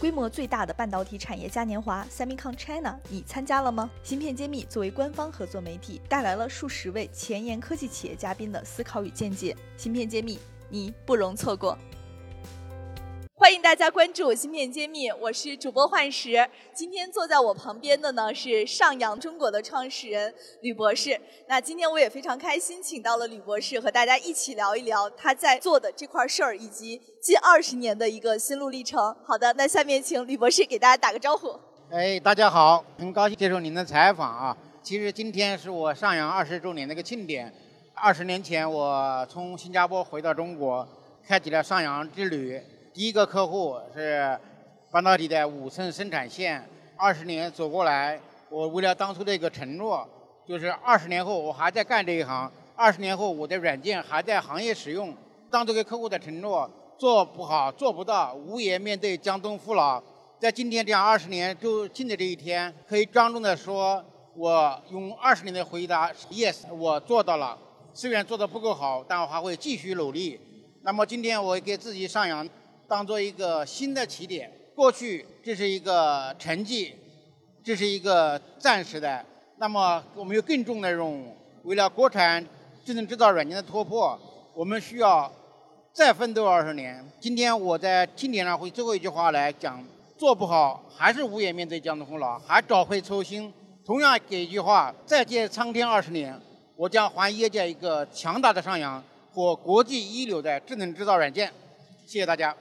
规模最大的半导体产业嘉年华 Semicon China，你参加了吗？芯片揭秘作为官方合作媒体，带来了数十位前沿科技企业嘉宾的思考与见解。芯片揭秘，你不容错过。大家关注《芯片揭秘》，我是主播幻石。今天坐在我旁边的呢是上扬中国的创始人吕博士。那今天我也非常开心，请到了吕博士和大家一起聊一聊他在做的这块事儿，以及近二十年的一个心路历程。好的，那下面请吕博士给大家打个招呼。哎，大家好，很高兴接受您的采访啊。其实今天是我上扬二十周年的一个庆典。二十年前我从新加坡回到中国，开启了上扬之旅。第一个客户是半导体的五寸生产线，二十年走过来，我为了当初的一个承诺，就是二十年后我还在干这一行，二十年后我的软件还在行业使用，当这个客户的承诺做不好做不到，无颜面对江东父老。在今天这样二十年就庆的这一天，可以庄重的说，我用二十年的回答，yes，我做到了。虽然做的不够好，但我还会继续努力。那么今天我给自己上扬。当做一个新的起点，过去这是一个成绩，这是一个暂时的。那么我们有更重的任务，为了国产智能制造软件的突破，我们需要再奋斗二十年。今天我在庆典上会最后一句话来讲：做不好还是无颜面对江东父老，还找回初心。同样给一句话：再见苍天二十年，我将还业界一个强大的上扬和国际一流的智能制造软件。谢谢大家。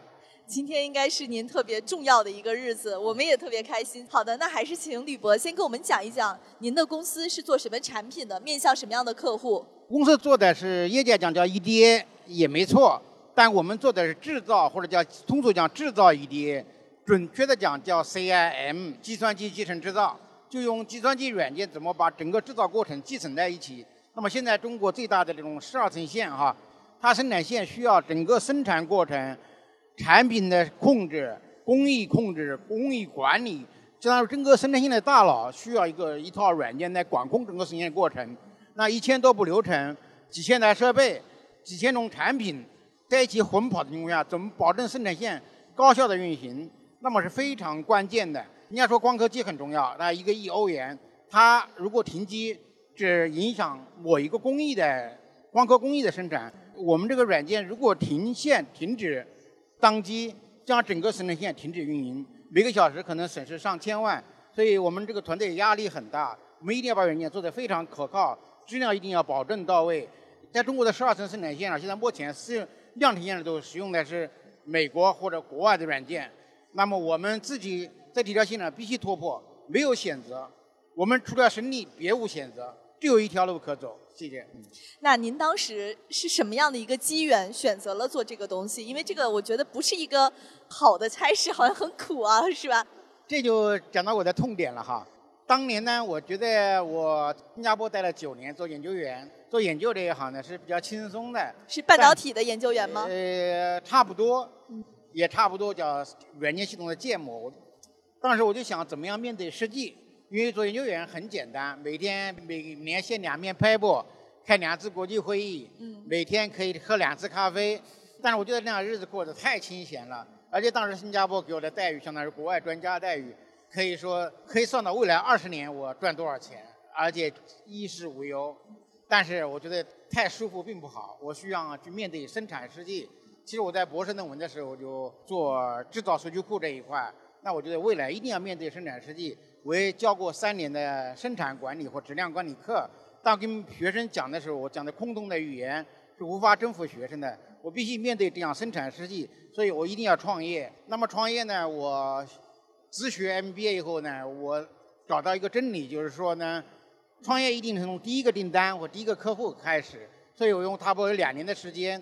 今天应该是您特别重要的一个日子，我们也特别开心。好的，那还是请吕博先跟我们讲一讲，您的公司是做什么产品的，面向什么样的客户？公司做的是业界讲叫 EDA 也没错，但我们做的是制造或者叫通俗讲制造 EDA，准确的讲叫 CIM，计算机集成制造，就用计算机软件怎么把整个制造过程集成在一起。那么现在中国最大的这种十二层线哈，它生产线需要整个生产过程。产品的控制、工艺控制、工艺管理，相当于整个生产线的大脑需要一个一套软件来管控整个生产过程。那一千多步流程、几千台设备、几千种产品在一起混跑的情况下，怎么保证生产线高效的运行？那么是非常关键的。人家说光刻机很重要，那一个亿欧元，它如果停机，只影响我一个工艺的光刻工艺的生产。我们这个软件如果停线停止，当机将整个生产线停止运营，每个小时可能损失上千万，所以我们这个团队压力很大。我们一定要把软件做得非常可靠，质量一定要保证到位。在中国的十二层生产线上，现在目前是量产线上都使用的是美国或者国外的软件。那么我们自己在这条线上必须突破，没有选择。我们除了胜利，别无选择。只有一条路可走，谢谢。那您当时是什么样的一个机缘选择了做这个东西？因为这个我觉得不是一个好的差事，好像很苦啊，是吧？这就讲到我的痛点了哈。当年呢，我觉得我新加坡待了九年做研究员，做研究这一行呢是比较轻松的。是半导体的研究员吗？呃，差不多，也差不多叫软件系统的建模。当时我就想，怎么样面对实际？因为做研究员很简单，每天每年线两面拍布，开两次国际会议，每天可以喝两次咖啡。但是我觉得那样日子过得太清闲了，而且当时新加坡给我的待遇相当于国外专家待遇，可以说可以算到未来二十年我赚多少钱，而且衣食无忧。但是我觉得太舒服并不好，我需要去面对生产实际。其实我在博士论文的时候就做制造数据库这一块，那我觉得未来一定要面对生产实际。我也教过三年的生产管理或质量管理课，当跟学生讲的时候，我讲的空洞的语言是无法征服学生的。我必须面对这样生产实际，所以我一定要创业。那么创业呢，我自学 MBA 以后呢，我找到一个真理，就是说呢，创业一定是从第一个订单或第一个客户开始。所以我用差不多有两年的时间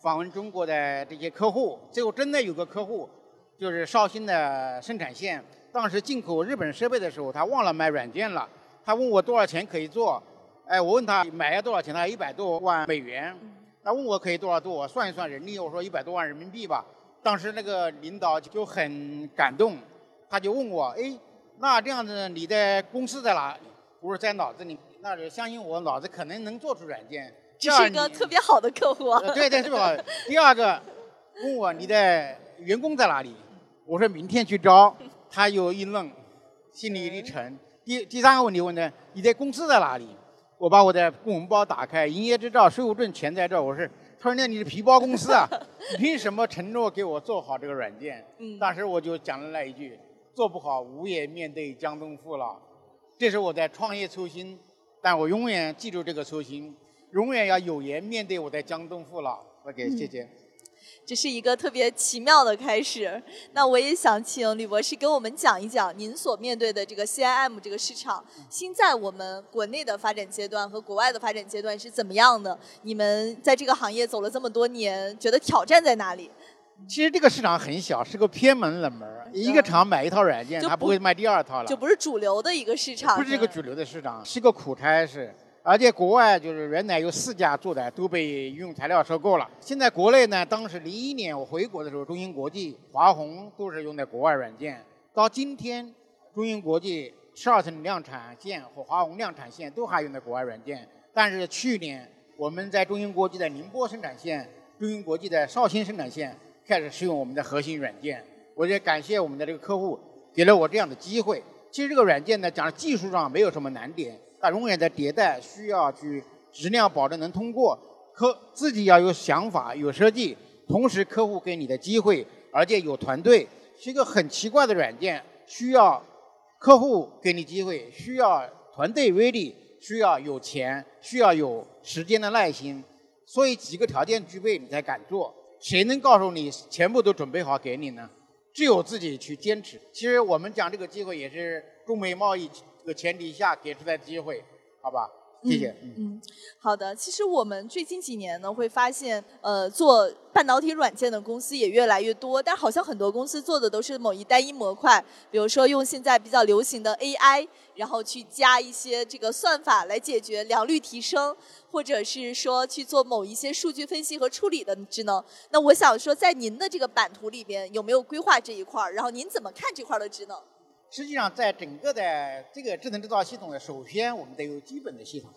访问中国的这些客户，最后真的有个客户就是绍兴的生产线。当时进口日本设备的时候，他忘了买软件了。他问我多少钱可以做，哎，我问他买要多少钱，他要一百多万美元。他问我可以多少度，我算一算人力，我说一百多万人民币吧。当时那个领导就很感动，他就问我，哎，那这样子你的公司在哪里？我说在脑子里，那就相信我脑子可能能做出软件。这是一个特别好的客户。对对，是吧？第二个问我你的员工在哪里？我说明天去招，他有一愣，心里一沉。第第三个问题问的，你的公司在哪里？我把我的公文包打开，营业执照、税务证全在这儿。我是，他说那你是皮包公司啊？你凭什么承诺给我做好这个软件？嗯当时我就讲了那一句，做不好无颜面对江东父老。这是我的创业初心，但我永远记住这个初心，永远要有颜面对我的江东父老。OK，谢谢。这是一个特别奇妙的开始。那我也想请吕博士给我们讲一讲您所面对的这个 CIM 这个市场，现在我们国内的发展阶段和国外的发展阶段是怎么样的？你们在这个行业走了这么多年，觉得挑战在哪里？其实这个市场很小，是个偏门冷门，一个厂买一套软件，它不会卖第二套了，就不是主流的一个市场，不是一个主流的市场，是个苦差事。而且国外就是原来有四家做的都被应用材料收购了。现在国内呢，当时零一年我回国的时候，中芯国际、华虹都是用的国外软件。到今天，中芯国际十二寸量产线和华虹量产线都还用的国外软件。但是去年我们在中芯国际的宁波生产线、中芯国际的绍兴生产线开始使用我们的核心软件。我也感谢我们的这个客户给了我这样的机会。其实这个软件呢，讲技术上没有什么难点，它永远在迭代，需要去质量保证能通过。客自己要有想法、有设计，同时客户给你的机会，而且有团队，是一个很奇怪的软件，需要客户给你机会，需要团队威力，需要有钱，需要有时间的耐心，所以几个条件具备你才敢做。谁能告诉你全部都准备好给你呢？只有自己去坚持。其实我们讲这个机会也是中美贸易这个前提下给出的机会，好吧？谢谢。嗯嗯，好的。其实我们最近几年呢，会发现，呃，做半导体软件的公司也越来越多，但好像很多公司做的都是某一单一模块，比如说用现在比较流行的 AI，然后去加一些这个算法来解决良率提升，或者是说去做某一些数据分析和处理的职能。那我想说，在您的这个版图里边，有没有规划这一块儿？然后您怎么看这块儿的职能？实际上，在整个的这个智能制造系统呢，首先我们得有基本的系统。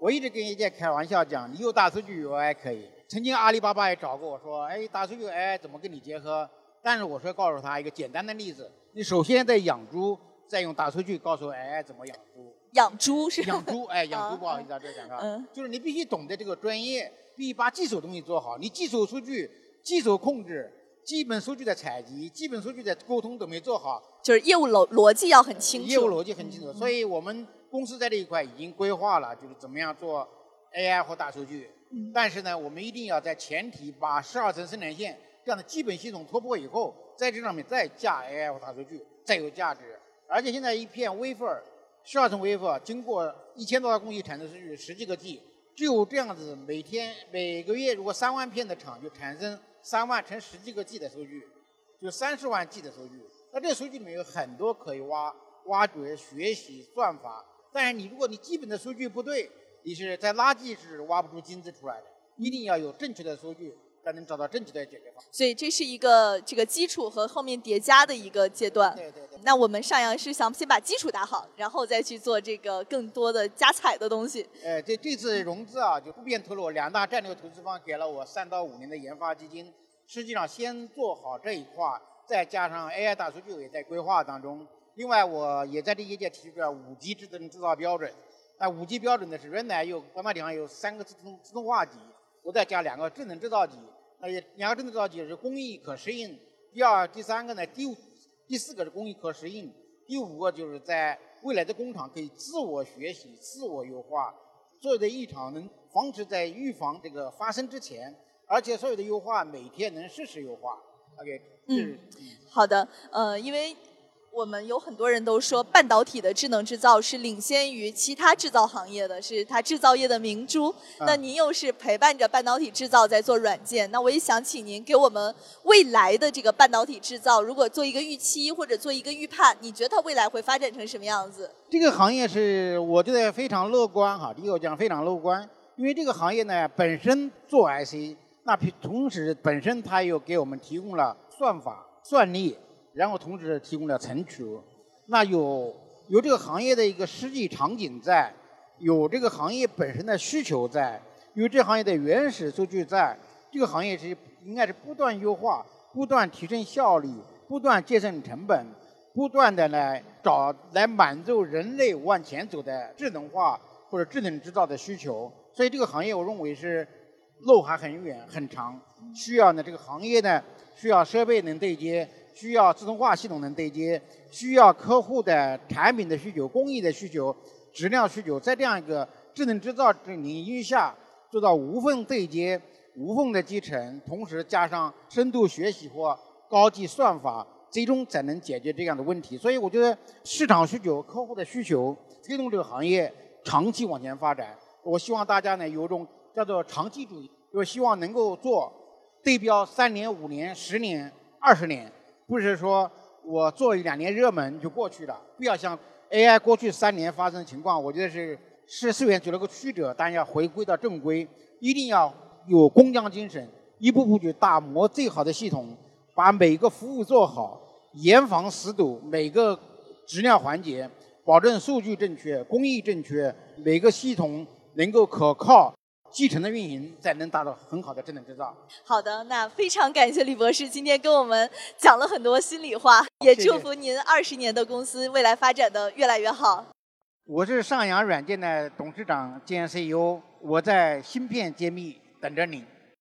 我一直跟业界开玩笑讲，你有大数据有 AI 可以。曾经阿里巴巴也找过我说，哎，大数据 AI 怎么跟你结合？但是我说告诉他一个简单的例子，你首先在养猪，再用大数据告诉 AI 怎么养猪。养猪是养猪，哎，养啊猪不好意思啊，这个讲啊嗯，就是你必须懂得这个专业，必须把技术东西做好。你技术数据、技术控制、基本数据的采集、基本数据的沟通都没做好，就是业务逻逻辑要很清楚。业务逻辑很清楚。所以我们公司在这一块已经规划了，就是怎么样做 AI 或大数据。嗯但是呢，我们一定要在前提把十二层生产线这样的基本系统突破以后，在这上面再架 AI 或大数据，再有价值。而且现在一片 wafer，十二层 wafer 经过一千多道工艺产生数据十几个 G，只有这样子，每天每个月如果三万片的厂就产生三万乘十几个 G 的数据，就三十万 G 的数据。那这个数据里面有很多可以挖、挖掘、学习、算法。但是你如果你基本的数据不对，你是在垃圾是挖不出金子出来的。一定要有正确的数据，才能找到正确的解决方案。所以这是一个这个基础和后面叠加的一个阶段。对对对。那我们上扬是想先把基础打好，然后再去做这个更多的加彩的东西。呃，这这次融资啊，就不便透露，两大战略投资方给了我三到五年的研发基金。实际上，先做好这一块，再加上 AI 大数据也在规划当中。另外，我也在这业界提出了五 G 智能制造标准。那五 G 标准呢是原来有光大体上有三个自动自动化级，我再加两个智能制造级。那也两个智能制造级是工艺可适应。第二、第三个呢，第五、第四个是工艺可适应。第五个就是在未来的工厂可以自我学习、自我优化，所有的异常能防止在预防这个发生之前，而且所有的优化每天能实时优化。OK，嗯，好的，呃，因为。我们有很多人都说半导体的智能制造是领先于其他制造行业的，是它制造业的明珠。啊那您又是陪伴着半导体制造在做软件，那我也想请您给我们未来的这个半导体制造，如果做一个预期或者做一个预判，你觉得它未来会发展成什么样子？这个行业是我觉得非常乐观哈，第一个讲非常乐观，因为这个行业呢本身做 IC，那同时本身它又给我们提供了算法、算力。然后同时提供了存储，那有有这个行业的一个实际场景在，有这个行业本身的需求在，有这行业的原始数据在，这个行业是应该是不断优化、不断提升效率、不断节省成本，不断的来找来满足人类往前走的智能化或者智能制造的需求。所以这个行业我认为是路还很远很长，需要呢这个行业呢需要设备能对接，需要自动化系统能对接，需要客户的产品的需求、工艺的需求、质量需求，在这样一个智能制造这领域下做到无缝对接、无缝的集成，同时加上深度学习或高级算法，最终才能解决这样的问题。所以我觉得市场需求、客户的需求推动这个行业长期往前发展。我希望大家呢有一种叫做长期主义，就希望能够做对标三年、五年、十年、二十年，不是说我做一两年热门就过去了。不要像 AI 过去三年发生的情况，我觉得是是虽然走了个曲折，但要回归到正规，一定要有工匠精神，一步步去打磨最好的系统，把每个服务做好，严防死堵每个质量环节，保证数据正确、工艺正确，每个系统。能够可靠、继承的运营，才能达到很好的智能制造。好的，那非常感谢李博士今天跟我们讲了很多心里话，也祝福您二十年的公司未来发展的越来越好。我是上扬软件的董事长兼 CEO，我在芯片揭秘等着你。